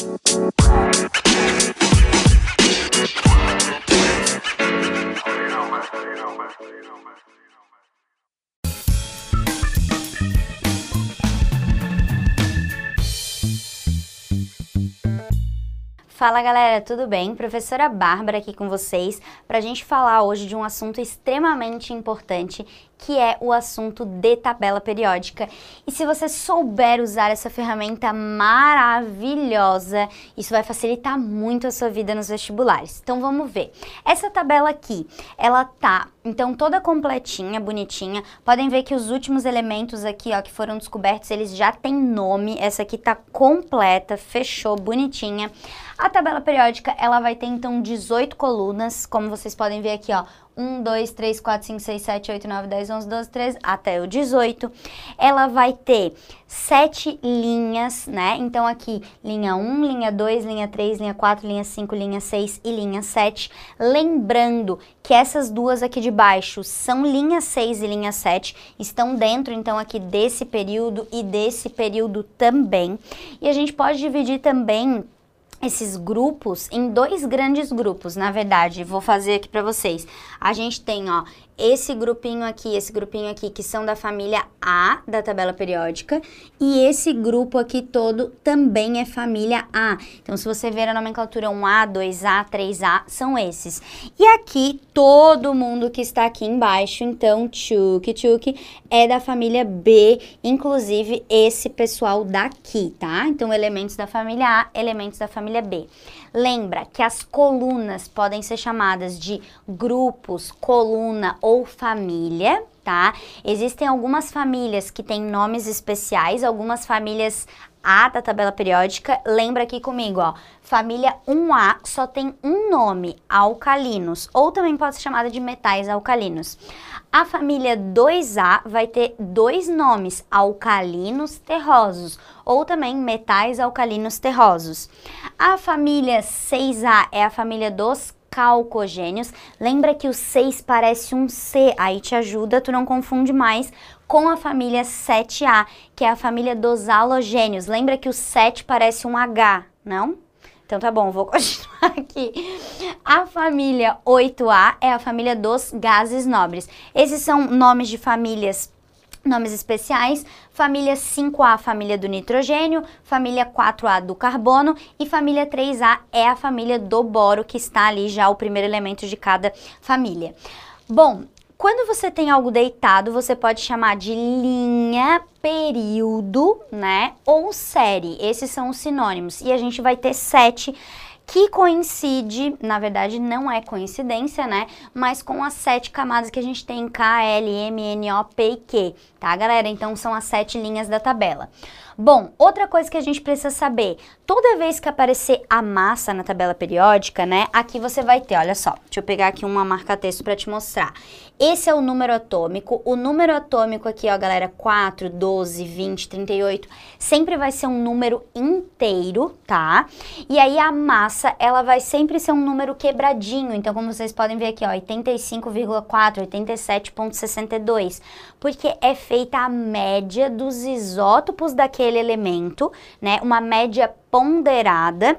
Bye. Fala galera, tudo bem? Professora Bárbara aqui com vocês para a gente falar hoje de um assunto extremamente importante que é o assunto de tabela periódica. E se você souber usar essa ferramenta maravilhosa, isso vai facilitar muito a sua vida nos vestibulares. Então vamos ver. Essa tabela aqui, ela tá então toda completinha, bonitinha. Podem ver que os últimos elementos aqui, ó, que foram descobertos, eles já têm nome. Essa aqui tá completa, fechou, bonitinha. A tabela periódica, ela vai ter então 18 colunas, como vocês podem ver aqui, ó. 1, 2, 3, 4, 5, 6, 7, 8, 9, 10, 11, 12, 13, até o 18. Ela vai ter sete linhas, né? Então aqui, linha 1, linha 2, linha 3, linha 4, linha 5, linha 6 e linha 7. Lembrando que essas duas aqui de baixo são linha 6 e linha 7, estão dentro então aqui desse período e desse período também. E a gente pode dividir também esses grupos em dois grandes grupos, na verdade, vou fazer aqui para vocês. A gente tem, ó, esse grupinho aqui, esse grupinho aqui, que são da família A da tabela periódica, e esse grupo aqui todo também é família A. Então, se você ver a nomenclatura 1A, 2A, 3A, são esses. E aqui, todo mundo que está aqui embaixo, então, tchuki, tchuki, é da família B, inclusive esse pessoal daqui, tá? Então, elementos da família A, elementos da família B. Lembra que as colunas podem ser chamadas de grupos, coluna ou família, tá? Existem algumas famílias que têm nomes especiais, algumas famílias A da tabela periódica. Lembra aqui comigo, ó. Família 1A só tem um nome, alcalinos, ou também pode ser chamada de metais alcalinos. A família 2A vai ter dois nomes, alcalinos terrosos, ou também metais alcalinos terrosos. A família 6A é a família dos calcogênios. Lembra que o 6 parece um C, aí te ajuda, tu não confunde mais com a família 7A, que é a família dos halogênios. Lembra que o 7 parece um H, não? Então tá bom, vou continuar aqui. A família 8A é a família dos gases nobres. Esses são nomes de famílias Nomes especiais, família 5A, família do nitrogênio, família 4A do carbono e família 3A é a família do boro, que está ali já o primeiro elemento de cada família. Bom, quando você tem algo deitado, você pode chamar de linha, período, né? Ou série. Esses são os sinônimos. E a gente vai ter sete que coincide, na verdade não é coincidência, né? Mas com as sete camadas que a gente tem K, L, M, N, O, P e Q, tá, galera? Então são as sete linhas da tabela. Bom, outra coisa que a gente precisa saber, toda vez que aparecer a massa na tabela periódica, né, aqui você vai ter, olha só, deixa eu pegar aqui uma marca-texto para te mostrar. Esse é o número atômico, o número atômico aqui, ó, galera, 4, 12, 20, 38, sempre vai ser um número inteiro, tá? E aí a massa, ela vai sempre ser um número quebradinho, então como vocês podem ver aqui, ó, 85,4, 87,62, porque é feita a média dos isótopos daquele elemento, né? Uma média ponderada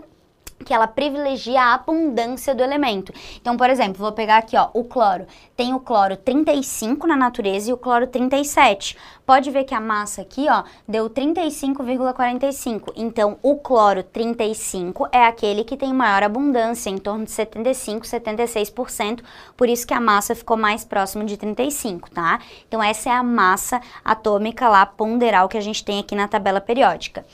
que ela privilegia a abundância do elemento. Então, por exemplo, vou pegar aqui, ó, o cloro. Tem o cloro 35 na natureza e o cloro 37. Pode ver que a massa aqui, ó, deu 35,45. Então, o cloro 35 é aquele que tem maior abundância, em torno de 75, 76%, por isso que a massa ficou mais próximo de 35, tá? Então, essa é a massa atômica lá ponderal que a gente tem aqui na tabela periódica.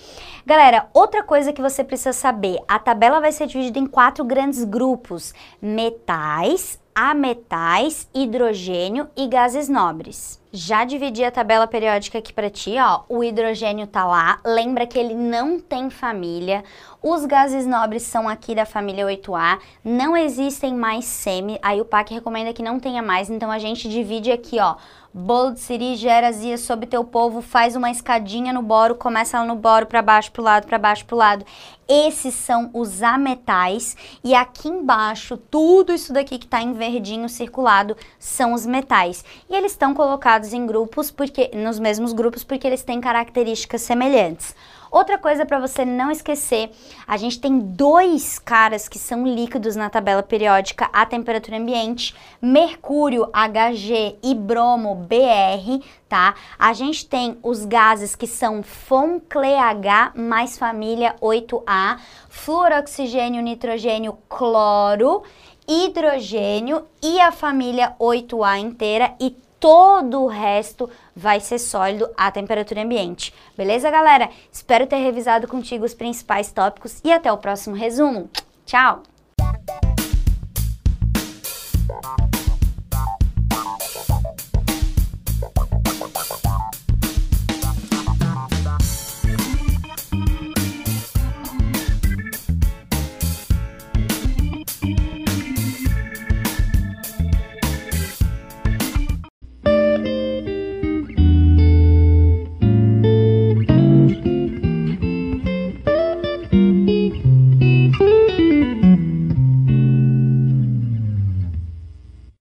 Galera, outra coisa que você precisa saber, a tabela vai ser dividida em quatro grandes grupos: metais, ametais, hidrogênio e gases nobres. Já dividi a tabela periódica aqui para ti, ó. O hidrogênio tá lá. Lembra que ele não tem família. Os gases nobres são aqui da família 8A. Não existem mais semi. Aí o PAC recomenda que não tenha mais. Então a gente divide aqui, ó Bolo de siri gera azia sobre teu povo, faz uma escadinha no boro, começa no boro para baixo, pro lado, para baixo, pro lado. Esses são os ametais e aqui embaixo, tudo isso daqui que está em verdinho circulado são os metais. E eles estão colocados em grupos porque nos mesmos grupos porque eles têm características semelhantes. Outra coisa para você não esquecer, a gente tem dois caras que são líquidos na tabela periódica a temperatura ambiente, mercúrio Hg e bromo Br, tá? A gente tem os gases que são FONCLEH mais família 8A, fluoroxigênio, nitrogênio, cloro, hidrogênio e a família 8A inteira e todo o resto vai ser sólido à temperatura ambiente. Beleza, galera? Espero ter revisado contigo os principais tópicos e até o próximo resumo. Tchau!